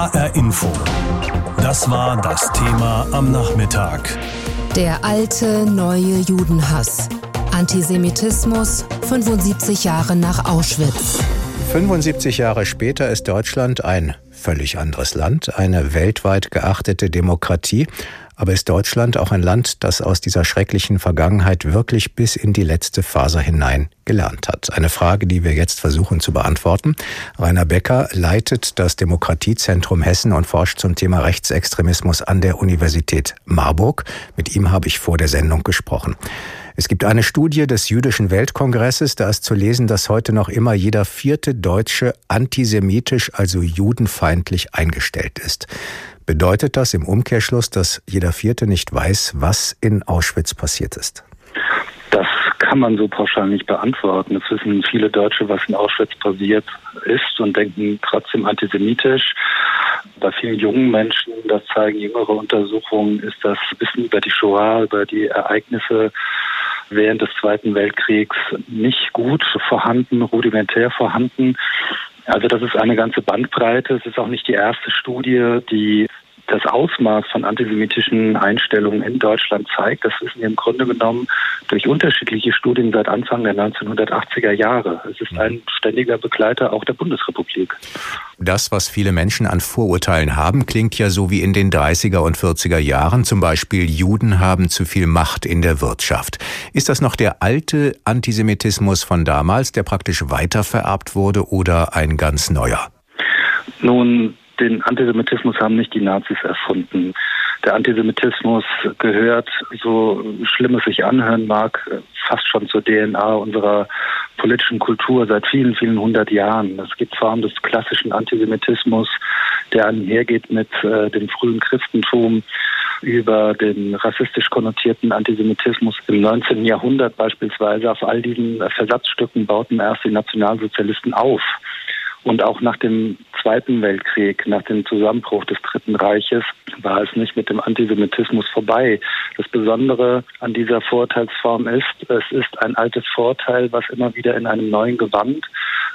HR Info. Das war das Thema am Nachmittag. Der alte, neue Judenhass. Antisemitismus 75 Jahre nach Auschwitz. 75 Jahre später ist Deutschland ein völlig anderes Land, eine weltweit geachtete Demokratie. Aber ist Deutschland auch ein Land, das aus dieser schrecklichen Vergangenheit wirklich bis in die letzte Faser hinein gelernt hat? Eine Frage, die wir jetzt versuchen zu beantworten. Rainer Becker leitet das Demokratiezentrum Hessen und forscht zum Thema Rechtsextremismus an der Universität Marburg. Mit ihm habe ich vor der Sendung gesprochen. Es gibt eine Studie des Jüdischen Weltkongresses, da ist zu lesen, dass heute noch immer jeder vierte Deutsche antisemitisch, also judenfeindlich eingestellt ist. Bedeutet das im Umkehrschluss, dass jeder Vierte nicht weiß, was in Auschwitz passiert ist? Das kann man so pauschal nicht beantworten. Es wissen viele Deutsche, was in Auschwitz passiert ist und denken trotzdem antisemitisch. Bei vielen jungen Menschen, das zeigen jüngere Untersuchungen, ist das Wissen über die Shoah, über die Ereignisse während des Zweiten Weltkriegs nicht gut vorhanden, rudimentär vorhanden. Also das ist eine ganze Bandbreite. Es ist auch nicht die erste Studie, die das Ausmaß von antisemitischen Einstellungen in Deutschland zeigt, das wissen wir im Grunde genommen durch unterschiedliche Studien seit Anfang der 1980er Jahre. Es ist ein ständiger Begleiter auch der Bundesrepublik. Das, was viele Menschen an Vorurteilen haben, klingt ja so wie in den 30er und 40er Jahren. Zum Beispiel Juden haben zu viel Macht in der Wirtschaft. Ist das noch der alte Antisemitismus von damals, der praktisch weitervererbt wurde, oder ein ganz neuer? Nun, den Antisemitismus haben nicht die Nazis erfunden. Der Antisemitismus gehört, so schlimm es sich anhören mag, fast schon zur DNA unserer politischen Kultur seit vielen, vielen hundert Jahren. Es gibt Formen des klassischen Antisemitismus, der einhergeht mit äh, dem frühen Christentum über den rassistisch konnotierten Antisemitismus im 19. Jahrhundert beispielsweise. Auf all diesen Versatzstücken bauten erst die Nationalsozialisten auf. Und auch nach dem Zweiten Weltkrieg, nach dem Zusammenbruch des Dritten Reiches, war es nicht mit dem Antisemitismus vorbei. Das Besondere an dieser Vorurteilsform ist, es ist ein altes Vorteil, was immer wieder in einem neuen Gewand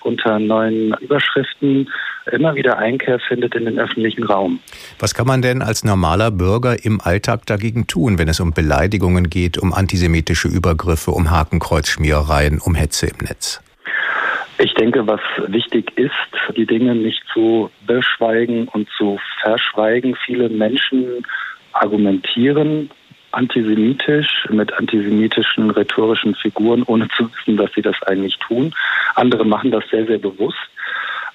unter neuen Überschriften immer wieder Einkehr findet in den öffentlichen Raum. Was kann man denn als normaler Bürger im Alltag dagegen tun, wenn es um Beleidigungen geht, um antisemitische Übergriffe, um Hakenkreuzschmierereien, um Hetze im Netz? Ich denke, was wichtig ist, die Dinge nicht zu beschweigen und zu verschweigen. Viele Menschen argumentieren antisemitisch mit antisemitischen rhetorischen Figuren, ohne zu wissen, dass sie das eigentlich tun. Andere machen das sehr, sehr bewusst.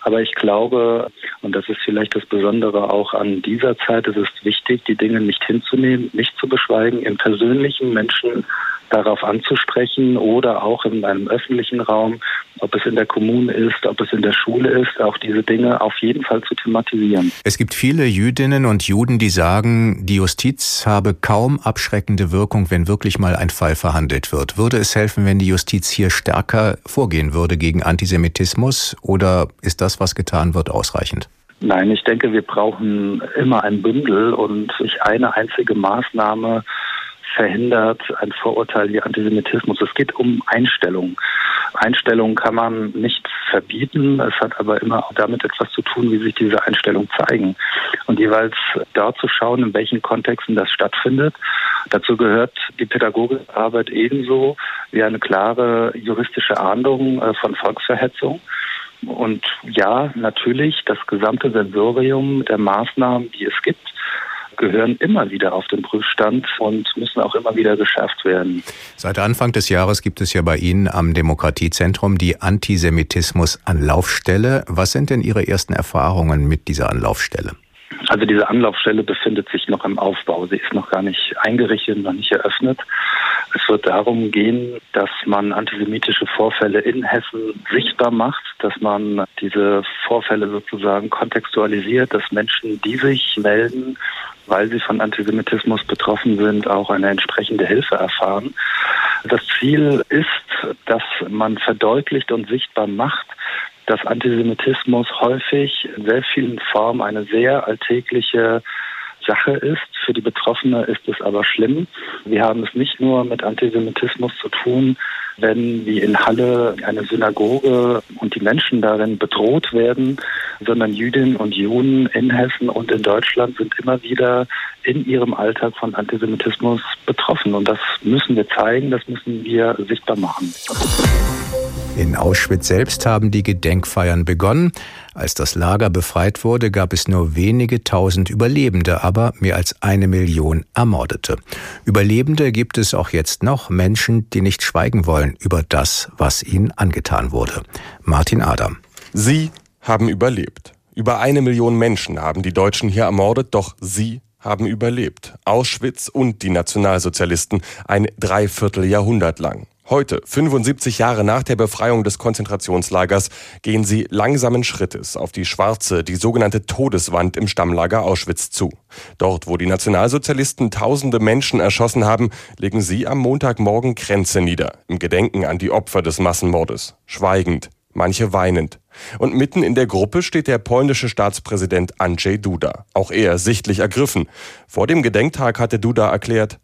Aber ich glaube, und das ist vielleicht das Besondere auch an dieser Zeit, es ist wichtig, die Dinge nicht hinzunehmen, nicht zu beschweigen, im persönlichen Menschen darauf anzusprechen oder auch in einem öffentlichen Raum, ob es in der Kommune ist, ob es in der Schule ist, auch diese Dinge auf jeden Fall zu thematisieren. Es gibt viele Jüdinnen und Juden, die sagen, die Justiz habe kaum abschreckende Wirkung, wenn wirklich mal ein Fall verhandelt wird. Würde es helfen, wenn die Justiz hier stärker vorgehen würde gegen Antisemitismus oder ist das, was getan wird, ausreichend? Nein, ich denke, wir brauchen immer ein Bündel und nicht eine einzige Maßnahme verhindert ein Vorurteil wie Antisemitismus. Es geht um Einstellung. Einstellung kann man nicht verbieten. Es hat aber immer auch damit etwas zu tun, wie sich diese Einstellungen zeigen. Und jeweils dort zu schauen, in welchen Kontexten das stattfindet. Dazu gehört die pädagogische Arbeit ebenso wie eine klare juristische Ahndung äh, von Volksverhetzung. Und ja, natürlich das gesamte Sensorium der Maßnahmen, die es gibt, gehören immer wieder auf den Prüfstand und müssen auch immer wieder geschärft werden. Seit Anfang des Jahres gibt es ja bei Ihnen am Demokratiezentrum die Antisemitismus-Anlaufstelle. Was sind denn Ihre ersten Erfahrungen mit dieser Anlaufstelle? Also diese Anlaufstelle befindet sich noch im Aufbau. Sie ist noch gar nicht eingerichtet, noch nicht eröffnet. Es wird darum gehen, dass man antisemitische Vorfälle in Hessen sichtbar macht, dass man diese Vorfälle sozusagen kontextualisiert, dass Menschen, die sich melden, weil sie von Antisemitismus betroffen sind, auch eine entsprechende Hilfe erfahren. Das Ziel ist, dass man verdeutlicht und sichtbar macht, dass Antisemitismus häufig in sehr vielen Formen eine sehr alltägliche Sache ist. Für die Betroffene ist es aber schlimm. Wir haben es nicht nur mit Antisemitismus zu tun, wenn wie in Halle eine Synagoge und die Menschen darin bedroht werden, sondern Jüdinnen und Juden in Hessen und in Deutschland sind immer wieder in ihrem Alltag von Antisemitismus betroffen. Und das müssen wir zeigen, das müssen wir sichtbar machen. In Auschwitz selbst haben die Gedenkfeiern begonnen. Als das Lager befreit wurde, gab es nur wenige tausend Überlebende, aber mehr als eine Million Ermordete. Überlebende gibt es auch jetzt noch, Menschen, die nicht schweigen wollen über das, was ihnen angetan wurde. Martin Adam. Sie haben überlebt. Über eine Million Menschen haben die Deutschen hier ermordet, doch sie haben überlebt. Auschwitz und die Nationalsozialisten ein Dreivierteljahrhundert lang. Heute, 75 Jahre nach der Befreiung des Konzentrationslagers, gehen sie langsamen Schrittes auf die schwarze, die sogenannte Todeswand im Stammlager Auschwitz zu. Dort, wo die Nationalsozialisten tausende Menschen erschossen haben, legen sie am Montagmorgen Kränze nieder, im Gedenken an die Opfer des Massenmordes. Schweigend, manche weinend. Und mitten in der Gruppe steht der polnische Staatspräsident Andrzej Duda. Auch er sichtlich ergriffen. Vor dem Gedenktag hatte Duda erklärt,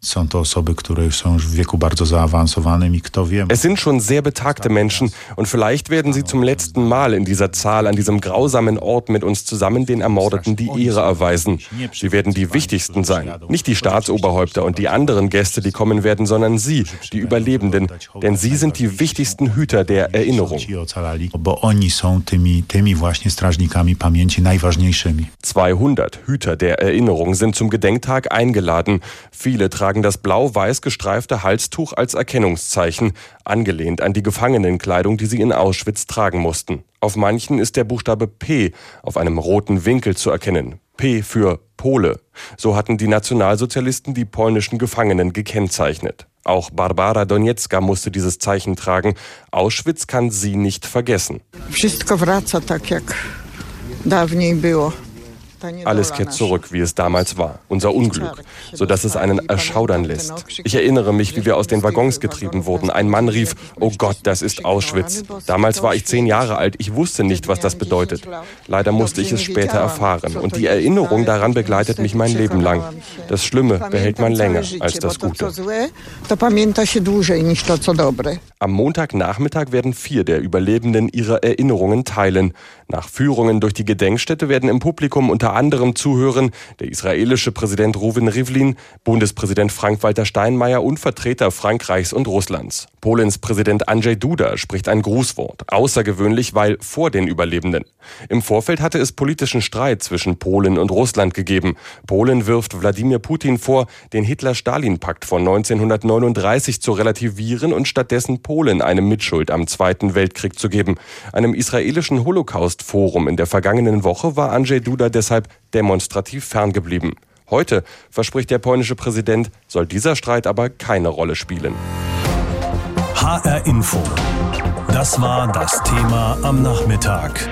es sind schon sehr betagte Menschen und vielleicht werden sie zum letzten Mal in dieser Zahl an diesem grausamen Ort mit uns zusammen den Ermordeten die Ehre erweisen. Sie werden die wichtigsten sein. Nicht die Staatsoberhäupter und die anderen Gäste, die kommen werden, sondern Sie, die Überlebenden. Denn Sie sind die wichtigsten Hüter der Erinnerung tymi, tymi właśnie strażnikami pamięci najważniejszymi. 200 Hüter der Erinnerung sind zum Gedenktag eingeladen. Viele tragen das blau-weiß gestreifte Halstuch als Erkennungszeichen, angelehnt an die Gefangenenkleidung, die sie in Auschwitz tragen mussten. Auf manchen ist der Buchstabe P auf einem roten Winkel zu erkennen. P für Pole. So hatten die Nationalsozialisten die polnischen Gefangenen gekennzeichnet. Auch Barbara Doniecka musste dieses Zeichen tragen. Auschwitz kann sie nicht vergessen. Wszystko wraca tak jak dawniej było. Alles kehrt zurück, wie es damals war, unser Unglück, sodass es einen erschaudern lässt. Ich erinnere mich, wie wir aus den Waggons getrieben wurden. Ein Mann rief, oh Gott, das ist Auschwitz. Damals war ich zehn Jahre alt, ich wusste nicht, was das bedeutet. Leider musste ich es später erfahren und die Erinnerung daran begleitet mich mein Leben lang. Das Schlimme behält man länger als das Gute. Am Montagnachmittag werden vier der Überlebenden ihre Erinnerungen teilen. Nach Führungen durch die Gedenkstätte werden im Publikum unter anderem zuhören der israelische Präsident Reuven Rivlin, Bundespräsident Frank-Walter Steinmeier und Vertreter Frankreichs und Russlands. Polens Präsident Andrzej Duda spricht ein Grußwort, außergewöhnlich, weil vor den Überlebenden. Im Vorfeld hatte es politischen Streit zwischen Polen und Russland gegeben. Polen wirft Wladimir Putin vor, den Hitler-Stalin-Pakt von 1939 zu relativieren und stattdessen Polen eine Mitschuld am Zweiten Weltkrieg zu geben. Einem israelischen Holocaust-Forum in der vergangenen Woche war Andrzej Duda deshalb demonstrativ ferngeblieben. Heute, verspricht der polnische Präsident, soll dieser Streit aber keine Rolle spielen. HR Info. Das war das Thema am Nachmittag.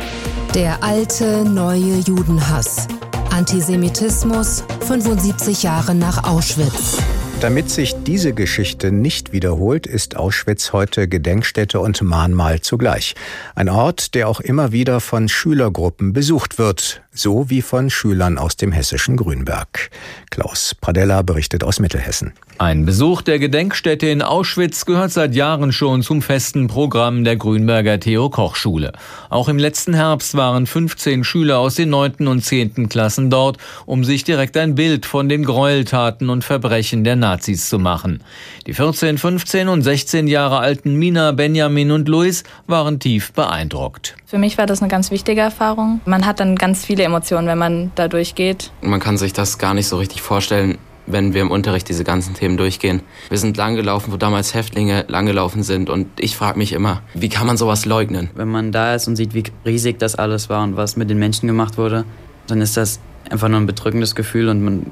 Der alte neue Judenhass. Antisemitismus 75 Jahre nach Auschwitz. Damit sich diese Geschichte nicht wiederholt, ist Auschwitz heute Gedenkstätte und Mahnmal zugleich. Ein Ort, der auch immer wieder von Schülergruppen besucht wird, so wie von Schülern aus dem hessischen Grünberg. Klaus Pradella berichtet aus Mittelhessen. Ein Besuch der Gedenkstätte in Auschwitz gehört seit Jahren schon zum festen Programm der Grünberger Theo Koch Schule. Auch im letzten Herbst waren 15 Schüler aus den 9. und 10. Klassen dort, um sich direkt ein Bild von den Gräueltaten und Verbrechen der Nazis zu machen. Die 14, 15 und 16 Jahre alten Mina, Benjamin und Luis waren tief beeindruckt. Für mich war das eine ganz wichtige Erfahrung. Man hat dann ganz viele Emotionen, wenn man da durchgeht. Man kann sich das gar nicht so richtig vorstellen, wenn wir im Unterricht diese ganzen Themen durchgehen. Wir sind langgelaufen, wo damals Häftlinge langgelaufen sind und ich frage mich immer, wie kann man sowas leugnen? Wenn man da ist und sieht, wie riesig das alles war und was mit den Menschen gemacht wurde, dann ist das einfach nur ein bedrückendes Gefühl und man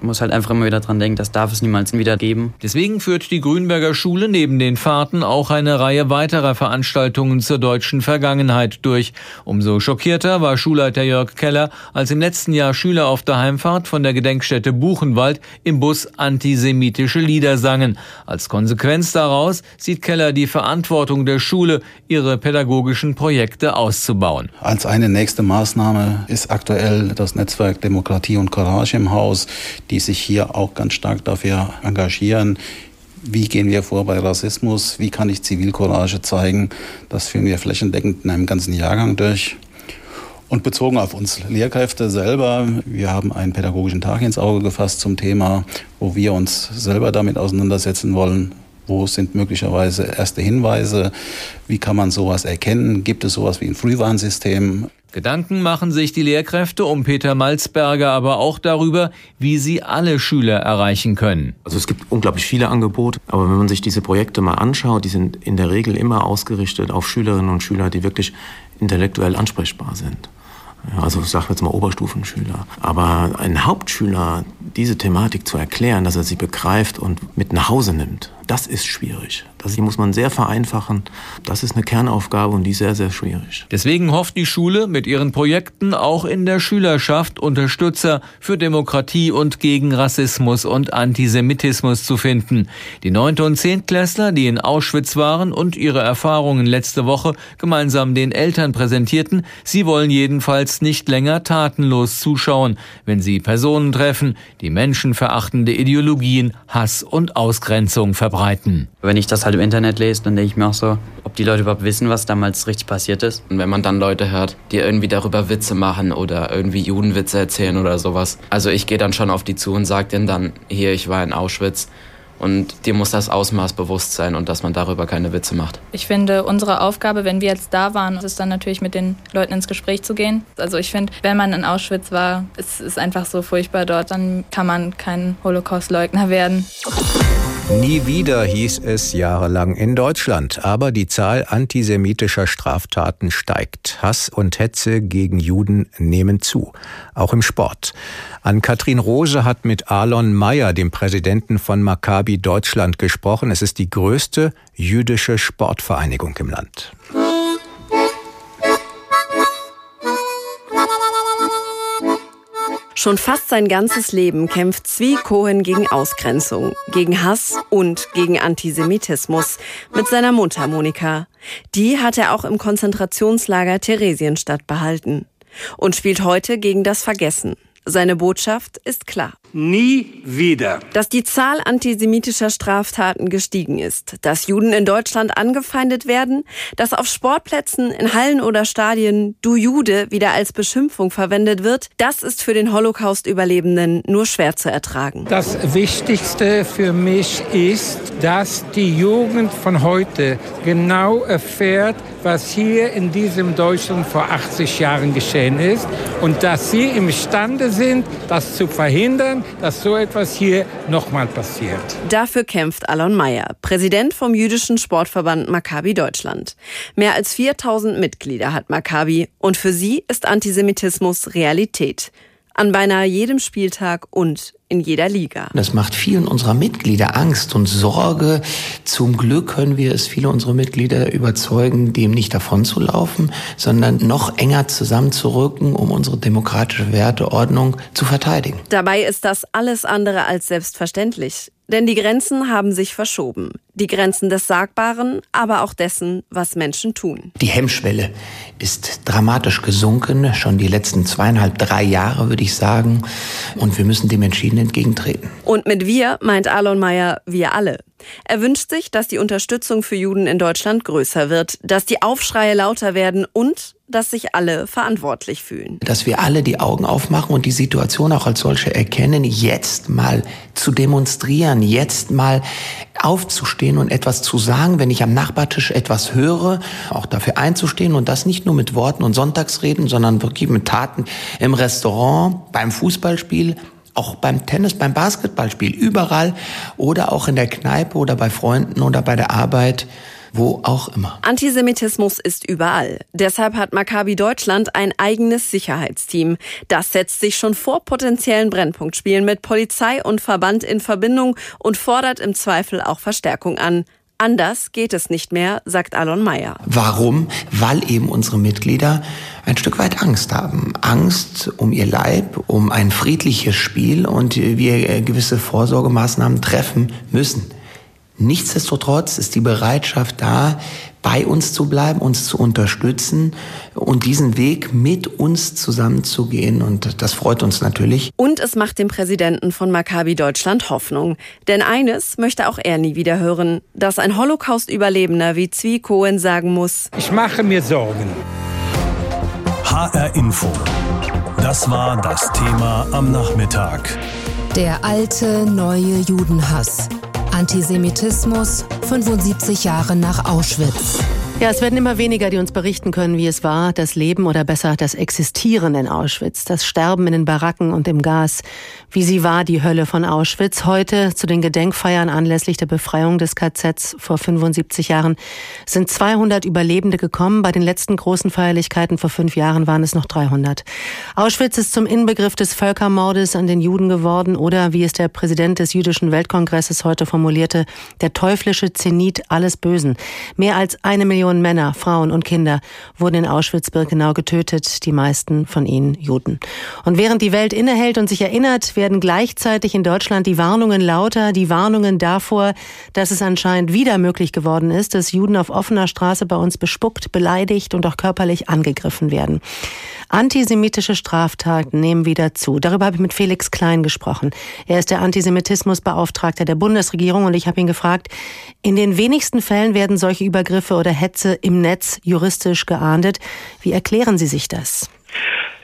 muss halt einfach immer wieder dran denken, das darf es niemals wieder geben. Deswegen führt die Grünberger Schule neben den Fahrten auch eine Reihe weiterer Veranstaltungen zur deutschen Vergangenheit durch. Umso schockierter war Schulleiter Jörg Keller, als im letzten Jahr Schüler auf der Heimfahrt von der Gedenkstätte Buchenwald im Bus antisemitische Lieder sangen. Als Konsequenz daraus sieht Keller die Verantwortung der Schule, ihre pädagogischen Projekte auszubauen. Als eine nächste Maßnahme ist aktuell das Netzwerk Demokratie und Courage im Haus die sich hier auch ganz stark dafür engagieren, wie gehen wir vor bei Rassismus, wie kann ich Zivilcourage zeigen. Das führen wir flächendeckend in einem ganzen Jahrgang durch. Und bezogen auf uns Lehrkräfte selber, wir haben einen pädagogischen Tag ins Auge gefasst zum Thema, wo wir uns selber damit auseinandersetzen wollen. Wo sind möglicherweise erste Hinweise? Wie kann man sowas erkennen? Gibt es sowas wie ein Frühwarnsystem? Gedanken machen sich die Lehrkräfte um Peter Malzberger aber auch darüber, wie sie alle Schüler erreichen können. Also es gibt unglaublich viele Angebote, aber wenn man sich diese Projekte mal anschaut, die sind in der Regel immer ausgerichtet auf Schülerinnen und Schüler, die wirklich intellektuell ansprechbar sind also ich sage jetzt mal Oberstufenschüler. Aber ein Hauptschüler diese Thematik zu erklären, dass er sie begreift und mit nach Hause nimmt, das ist schwierig. Das muss man sehr vereinfachen. Das ist eine Kernaufgabe und die ist sehr, sehr schwierig. Deswegen hofft die Schule mit ihren Projekten auch in der Schülerschaft Unterstützer für Demokratie und gegen Rassismus und Antisemitismus zu finden. Die 9. und 10. Klässler, die in Auschwitz waren und ihre Erfahrungen letzte Woche gemeinsam den Eltern präsentierten, sie wollen jedenfalls nicht länger tatenlos zuschauen, wenn sie Personen treffen, die menschenverachtende Ideologien, Hass und Ausgrenzung verbreiten. Wenn ich das halt im Internet lese, dann denke ich mir auch so, ob die Leute überhaupt wissen, was damals richtig passiert ist. Und wenn man dann Leute hört, die irgendwie darüber Witze machen oder irgendwie Judenwitze erzählen oder sowas. Also ich gehe dann schon auf die zu und sage denen dann, hier, ich war in Auschwitz. Und dir muss das Ausmaß bewusst sein und dass man darüber keine Witze macht. Ich finde, unsere Aufgabe, wenn wir jetzt da waren, ist dann natürlich mit den Leuten ins Gespräch zu gehen. Also ich finde, wenn man in Auschwitz war, es ist einfach so furchtbar dort, dann kann man kein Holocaust-Leugner werden. Nie wieder hieß es jahrelang in Deutschland, aber die Zahl antisemitischer Straftaten steigt. Hass und Hetze gegen Juden nehmen zu, auch im Sport. An Katrin Rose hat mit Alon Mayer, dem Präsidenten von Maccabi Deutschland, gesprochen. Es ist die größte jüdische Sportvereinigung im Land. Schon fast sein ganzes Leben kämpft Zvi Cohen gegen Ausgrenzung, gegen Hass und gegen Antisemitismus mit seiner Mundharmonika. Die hat er auch im Konzentrationslager Theresienstadt behalten und spielt heute gegen das Vergessen. Seine Botschaft ist klar. Nie wieder. Dass die Zahl antisemitischer Straftaten gestiegen ist, dass Juden in Deutschland angefeindet werden, dass auf Sportplätzen, in Hallen oder Stadien Du Jude wieder als Beschimpfung verwendet wird, das ist für den Holocaust-Überlebenden nur schwer zu ertragen. Das Wichtigste für mich ist, dass die Jugend von heute genau erfährt, was hier in diesem Deutschland vor 80 Jahren geschehen ist und dass sie imstande sind, das zu verhindern, dass so etwas hier nochmal passiert. Dafür kämpft Alon Mayer, Präsident vom jüdischen Sportverband Maccabi Deutschland. Mehr als 4000 Mitglieder hat Maccabi und für sie ist Antisemitismus Realität an beinahe jedem Spieltag und in jeder Liga. Das macht vielen unserer Mitglieder Angst und Sorge. Zum Glück können wir es viele unserer Mitglieder überzeugen, dem nicht davonzulaufen, sondern noch enger zusammenzurücken, um unsere demokratische Werteordnung zu verteidigen. Dabei ist das alles andere als selbstverständlich. Denn die Grenzen haben sich verschoben. Die Grenzen des Sagbaren, aber auch dessen, was Menschen tun. Die Hemmschwelle ist dramatisch gesunken, schon die letzten zweieinhalb, drei Jahre, würde ich sagen. Und wir müssen dem entschieden entgegentreten. Und mit wir meint Alon Mayer wir alle. Er wünscht sich, dass die Unterstützung für Juden in Deutschland größer wird, dass die Aufschreie lauter werden und dass sich alle verantwortlich fühlen. Dass wir alle die Augen aufmachen und die Situation auch als solche erkennen, jetzt mal zu demonstrieren, jetzt mal aufzustehen und etwas zu sagen, wenn ich am Nachbartisch etwas höre, auch dafür einzustehen und das nicht nur mit Worten und Sonntagsreden, sondern wirklich mit Taten im Restaurant, beim Fußballspiel, auch beim Tennis, beim Basketballspiel, überall oder auch in der Kneipe oder bei Freunden oder bei der Arbeit wo auch immer. Antisemitismus ist überall. Deshalb hat Maccabi Deutschland ein eigenes Sicherheitsteam. Das setzt sich schon vor potenziellen Brennpunktspielen mit Polizei und Verband in Verbindung und fordert im Zweifel auch Verstärkung an. Anders geht es nicht mehr, sagt Alon Mayer. Warum? Weil eben unsere Mitglieder ein Stück weit Angst haben. Angst um ihr Leib, um ein friedliches Spiel und wir gewisse Vorsorgemaßnahmen treffen müssen. Nichtsdestotrotz ist die Bereitschaft da, bei uns zu bleiben, uns zu unterstützen und diesen Weg mit uns zusammenzugehen. Und das freut uns natürlich. Und es macht dem Präsidenten von Maccabi Deutschland Hoffnung. Denn eines möchte auch er nie wieder hören, dass ein Holocaust-Überlebender wie Zwie Cohen sagen muss. Ich mache mir Sorgen. HR Info. Das war das Thema am Nachmittag. Der alte neue Judenhass. Antisemitismus 75 Jahre nach Auschwitz. Ja, es werden immer weniger, die uns berichten können, wie es war, das Leben oder besser das Existieren in Auschwitz, das Sterben in den Baracken und im Gas. Wie sie war, die Hölle von Auschwitz. Heute zu den Gedenkfeiern anlässlich der Befreiung des KZs vor 75 Jahren sind 200 Überlebende gekommen. Bei den letzten großen Feierlichkeiten vor fünf Jahren waren es noch 300. Auschwitz ist zum Inbegriff des Völkermordes an den Juden geworden oder, wie es der Präsident des Jüdischen Weltkongresses heute formulierte, der teuflische Zenit alles Bösen. Mehr als eine Million Millionen Männer, Frauen und Kinder wurden in Auschwitz-Birkenau getötet, die meisten von ihnen Juden. Und während die Welt innehält und sich erinnert, werden gleichzeitig in Deutschland die Warnungen lauter, die Warnungen davor, dass es anscheinend wieder möglich geworden ist, dass Juden auf offener Straße bei uns bespuckt, beleidigt und auch körperlich angegriffen werden. Antisemitische Straftaten nehmen wieder zu. Darüber habe ich mit Felix Klein gesprochen. Er ist der Antisemitismusbeauftragte der Bundesregierung und ich habe ihn gefragt, in den wenigsten Fällen werden solche Übergriffe oder Hetze im Netz juristisch geahndet. Wie erklären Sie sich das?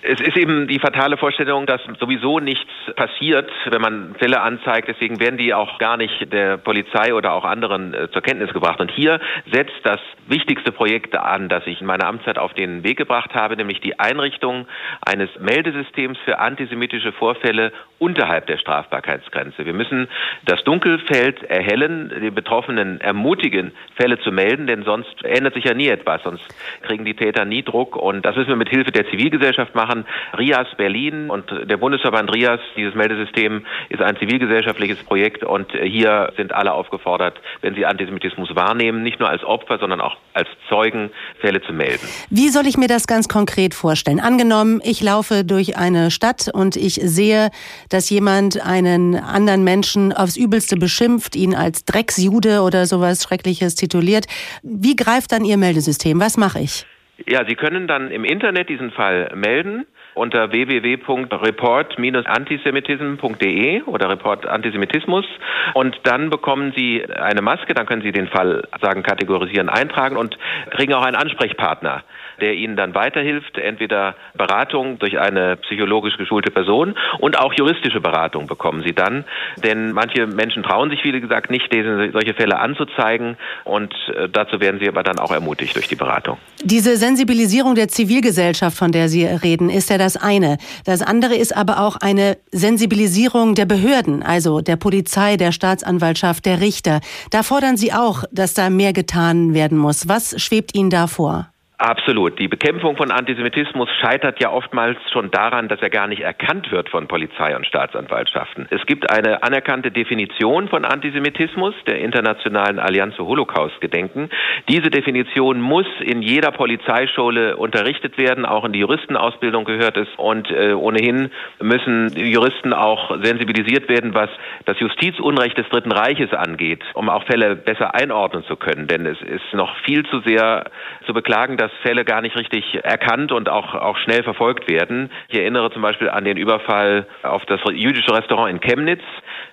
Es ist eben die fatale Vorstellung, dass sowieso nichts passiert, wenn man Fälle anzeigt. Deswegen werden die auch gar nicht der Polizei oder auch anderen äh, zur Kenntnis gebracht. Und hier setzt das wichtigste Projekt an, das ich in meiner Amtszeit auf den Weg gebracht habe, nämlich die Einrichtung eines Meldesystems für antisemitische Vorfälle unterhalb der Strafbarkeitsgrenze. Wir müssen das Dunkelfeld erhellen, die Betroffenen ermutigen, Fälle zu melden, denn sonst ändert sich ja nie etwas, sonst kriegen die Täter nie Druck. Und das müssen wir mit Hilfe der Zivilgesellschaft machen machen. RIAS Berlin und der Bundesverband RIAS, dieses Meldesystem, ist ein zivilgesellschaftliches Projekt und hier sind alle aufgefordert, wenn sie Antisemitismus wahrnehmen, nicht nur als Opfer, sondern auch als Zeugen Fälle zu melden. Wie soll ich mir das ganz konkret vorstellen? Angenommen, ich laufe durch eine Stadt und ich sehe, dass jemand einen anderen Menschen aufs Übelste beschimpft, ihn als Drecksjude oder sowas Schreckliches tituliert. Wie greift dann Ihr Meldesystem? Was mache ich? Ja, Sie können dann im Internet diesen Fall melden unter www.report-antisemitism.de oder Report Antisemitismus und dann bekommen Sie eine Maske, dann können Sie den Fall sagen, kategorisieren, eintragen und kriegen auch einen Ansprechpartner der Ihnen dann weiterhilft, entweder Beratung durch eine psychologisch geschulte Person und auch juristische Beratung bekommen Sie dann. Denn manche Menschen trauen sich, wie gesagt, nicht, solche Fälle anzuzeigen und äh, dazu werden sie aber dann auch ermutigt durch die Beratung. Diese Sensibilisierung der Zivilgesellschaft, von der Sie reden, ist ja das eine. Das andere ist aber auch eine Sensibilisierung der Behörden, also der Polizei, der Staatsanwaltschaft, der Richter. Da fordern Sie auch, dass da mehr getan werden muss. Was schwebt Ihnen da vor? Absolut. Die Bekämpfung von Antisemitismus scheitert ja oftmals schon daran, dass er gar nicht erkannt wird von Polizei und Staatsanwaltschaften. Es gibt eine anerkannte Definition von Antisemitismus der Internationalen Allianz für Holocaust-Gedenken. Diese Definition muss in jeder Polizeischule unterrichtet werden, auch in die Juristenausbildung gehört es. Und äh, ohnehin müssen Juristen auch sensibilisiert werden, was das Justizunrecht des Dritten Reiches angeht, um auch Fälle besser einordnen zu können. Denn es ist noch viel zu sehr zu beklagen, dass Fälle gar nicht richtig erkannt und auch, auch schnell verfolgt werden. Ich erinnere zum Beispiel an den Überfall auf das jüdische Restaurant in Chemnitz,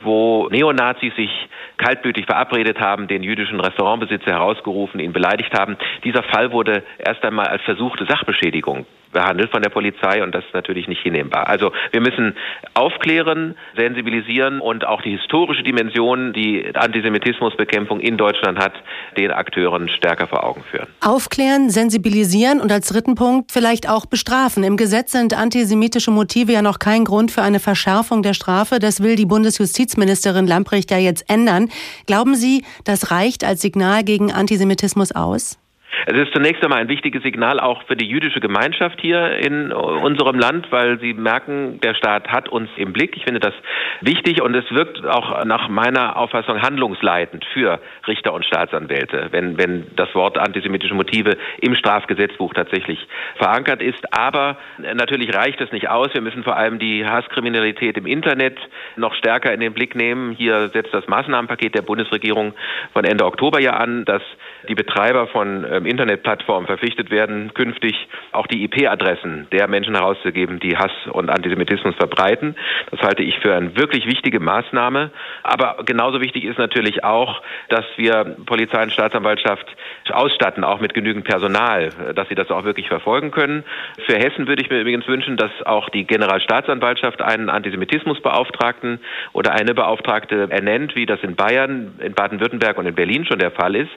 wo Neonazis sich kaltblütig verabredet haben, den jüdischen Restaurantbesitzer herausgerufen, ihn beleidigt haben. Dieser Fall wurde erst einmal als versuchte Sachbeschädigung behandelt von der Polizei und das ist natürlich nicht hinnehmbar. Also wir müssen aufklären, sensibilisieren und auch die historische Dimension, die Antisemitismusbekämpfung in Deutschland hat, den Akteuren stärker vor Augen führen. Aufklären, sensibilisieren und als dritten Punkt vielleicht auch bestrafen. Im Gesetz sind antisemitische Motive ja noch kein Grund für eine Verschärfung der Strafe. Das will die Bundesjustizministerin Lamprecht ja jetzt ändern. Glauben Sie, das reicht als Signal gegen Antisemitismus aus? Es ist zunächst einmal ein wichtiges Signal auch für die jüdische Gemeinschaft hier in unserem Land, weil sie merken, der Staat hat uns im Blick. Ich finde das wichtig und es wirkt auch nach meiner Auffassung handlungsleitend für Richter und Staatsanwälte, wenn, wenn das Wort antisemitische Motive im Strafgesetzbuch tatsächlich verankert ist. Aber natürlich reicht es nicht aus. Wir müssen vor allem die Hasskriminalität im Internet noch stärker in den Blick nehmen. Hier setzt das Maßnahmenpaket der Bundesregierung von Ende Oktober ja an, dass die Betreiber von ähm, Internetplattformen verpflichtet werden, künftig auch die IP-Adressen der Menschen herauszugeben, die Hass und Antisemitismus verbreiten. Das halte ich für eine wirklich wichtige Maßnahme. Aber genauso wichtig ist natürlich auch, dass wir Polizei und Staatsanwaltschaft ausstatten, auch mit genügend Personal, dass sie das auch wirklich verfolgen können. Für Hessen würde ich mir übrigens wünschen, dass auch die Generalstaatsanwaltschaft einen Antisemitismusbeauftragten oder eine Beauftragte ernennt, wie das in Bayern, in Baden-Württemberg und in Berlin schon der Fall ist.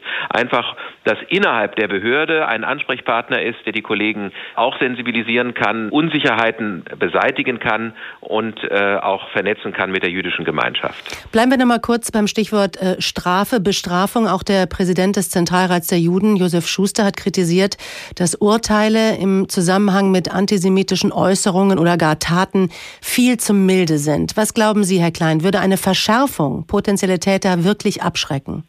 Einfach, dass innerhalb der Behörde ein Ansprechpartner ist, der die Kollegen auch sensibilisieren kann, Unsicherheiten beseitigen kann und äh, auch vernetzen kann mit der jüdischen Gemeinschaft. Bleiben wir noch mal kurz beim Stichwort äh, Strafe, Bestrafung. Auch der Präsident des Zentralrats der Juden, Josef Schuster, hat kritisiert, dass Urteile im Zusammenhang mit antisemitischen Äußerungen oder gar Taten viel zu milde sind. Was glauben Sie, Herr Klein, würde eine Verschärfung potenzielle Täter wirklich abschrecken?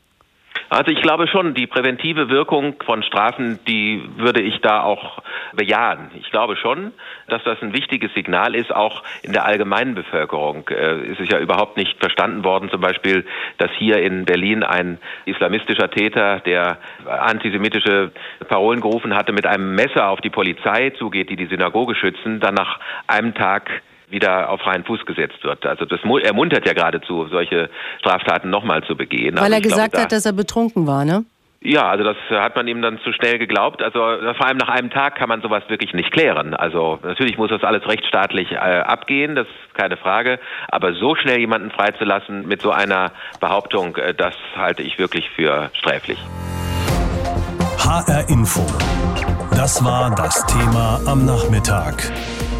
Also ich glaube schon, die präventive Wirkung von Strafen, die würde ich da auch bejahen. Ich glaube schon, dass das ein wichtiges Signal ist, auch in der allgemeinen Bevölkerung. Äh, ist es ja überhaupt nicht verstanden worden, zum Beispiel, dass hier in Berlin ein islamistischer Täter, der antisemitische Parolen gerufen hatte, mit einem Messer auf die Polizei zugeht, die die Synagoge schützen, dann nach einem Tag wieder auf freien Fuß gesetzt wird. Also das ermuntert ja geradezu, solche Straftaten nochmal zu begehen. Weil also er gesagt glaube, da hat, dass er betrunken war, ne? Ja, also das hat man ihm dann zu schnell geglaubt. Also vor allem nach einem Tag kann man sowas wirklich nicht klären. Also natürlich muss das alles rechtsstaatlich äh, abgehen, das ist keine Frage. Aber so schnell jemanden freizulassen mit so einer Behauptung, äh, das halte ich wirklich für sträflich. HR Info. Das war das Thema am Nachmittag.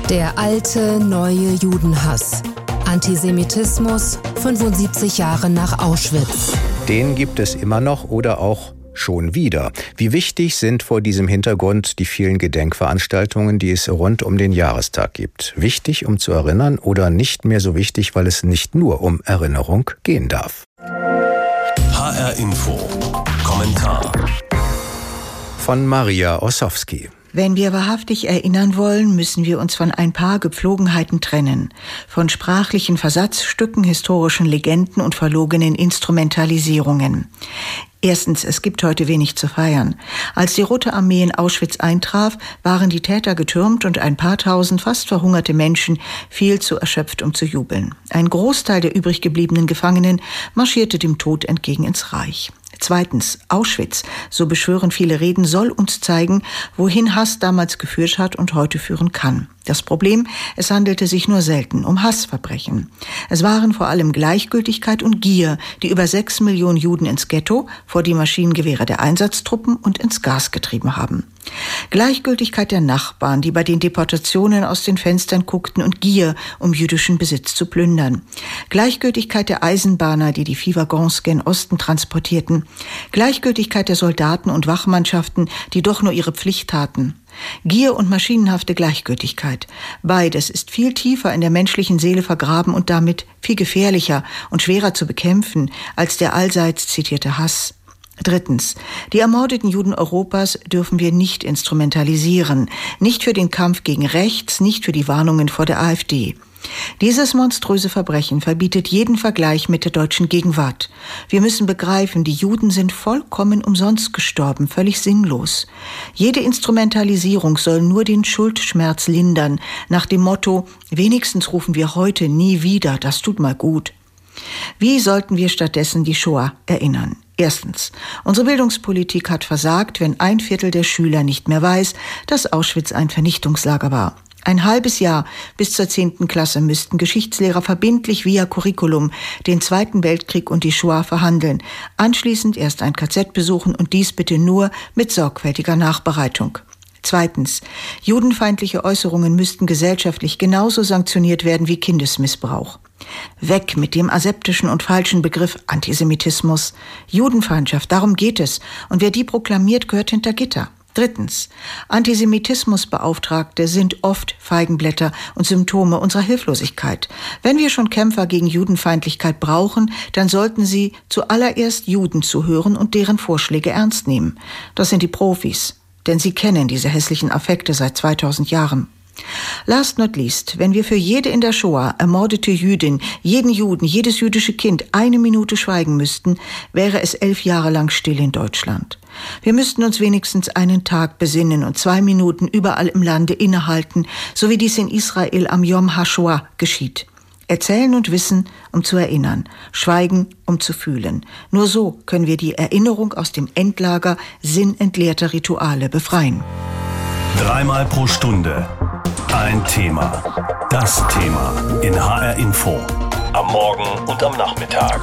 Der alte neue Judenhass. Antisemitismus 75 Jahre nach Auschwitz. Den gibt es immer noch oder auch schon wieder. Wie wichtig sind vor diesem Hintergrund die vielen Gedenkveranstaltungen, die es rund um den Jahrestag gibt? Wichtig, um zu erinnern oder nicht mehr so wichtig, weil es nicht nur um Erinnerung gehen darf? HR Info. Kommentar. Von Maria Ossowski. Wenn wir wahrhaftig erinnern wollen, müssen wir uns von ein paar Gepflogenheiten trennen, von sprachlichen Versatzstücken, historischen Legenden und verlogenen Instrumentalisierungen. Erstens, es gibt heute wenig zu feiern. Als die Rote Armee in Auschwitz eintraf, waren die Täter getürmt und ein paar tausend fast verhungerte Menschen viel zu erschöpft, um zu jubeln. Ein Großteil der übrig gebliebenen Gefangenen marschierte dem Tod entgegen ins Reich. Zweitens, Auschwitz, so beschwören viele Reden, soll uns zeigen, wohin Hass damals geführt hat und heute führen kann. Das Problem, es handelte sich nur selten um Hassverbrechen. Es waren vor allem Gleichgültigkeit und Gier, die über sechs Millionen Juden ins Ghetto, vor die Maschinengewehre der Einsatztruppen und ins Gas getrieben haben. Gleichgültigkeit der Nachbarn, die bei den Deportationen aus den Fenstern guckten und Gier, um jüdischen Besitz zu plündern. Gleichgültigkeit der Eisenbahner, die die Viehwaggons gen Osten transportierten. Gleichgültigkeit der Soldaten und Wachmannschaften, die doch nur ihre Pflicht taten. Gier und maschinenhafte Gleichgültigkeit. Beides ist viel tiefer in der menschlichen Seele vergraben und damit viel gefährlicher und schwerer zu bekämpfen als der allseits zitierte Hass. Drittens. Die ermordeten Juden Europas dürfen wir nicht instrumentalisieren. Nicht für den Kampf gegen rechts, nicht für die Warnungen vor der AfD. Dieses monströse Verbrechen verbietet jeden Vergleich mit der deutschen Gegenwart. Wir müssen begreifen, die Juden sind vollkommen umsonst gestorben, völlig sinnlos. Jede Instrumentalisierung soll nur den Schuldschmerz lindern, nach dem Motto, wenigstens rufen wir heute nie wieder, das tut mal gut. Wie sollten wir stattdessen die Shoah erinnern? Erstens. Unsere Bildungspolitik hat versagt, wenn ein Viertel der Schüler nicht mehr weiß, dass Auschwitz ein Vernichtungslager war. Ein halbes Jahr bis zur zehnten Klasse müssten Geschichtslehrer verbindlich via Curriculum den Zweiten Weltkrieg und die Shoah verhandeln, anschließend erst ein KZ besuchen und dies bitte nur mit sorgfältiger Nachbereitung. Zweitens. Judenfeindliche Äußerungen müssten gesellschaftlich genauso sanktioniert werden wie Kindesmissbrauch. Weg mit dem aseptischen und falschen Begriff Antisemitismus. Judenfeindschaft, darum geht es. Und wer die proklamiert, gehört hinter Gitter. Drittens. Antisemitismusbeauftragte sind oft Feigenblätter und Symptome unserer Hilflosigkeit. Wenn wir schon Kämpfer gegen Judenfeindlichkeit brauchen, dann sollten sie zuallererst Juden zuhören und deren Vorschläge ernst nehmen. Das sind die Profis, denn sie kennen diese hässlichen Affekte seit 2000 Jahren. Last not least, wenn wir für jede in der Shoah ermordete Jüdin, jeden Juden, jedes jüdische Kind eine Minute schweigen müssten, wäre es elf Jahre lang still in Deutschland. Wir müssten uns wenigstens einen Tag besinnen und zwei Minuten überall im Lande innehalten, so wie dies in Israel am Yom HaShoah geschieht. Erzählen und wissen, um zu erinnern. Schweigen, um zu fühlen. Nur so können wir die Erinnerung aus dem Endlager sinnentleerter Rituale befreien. Dreimal pro Stunde ein Thema. Das Thema in HR Info. Am Morgen und am Nachmittag.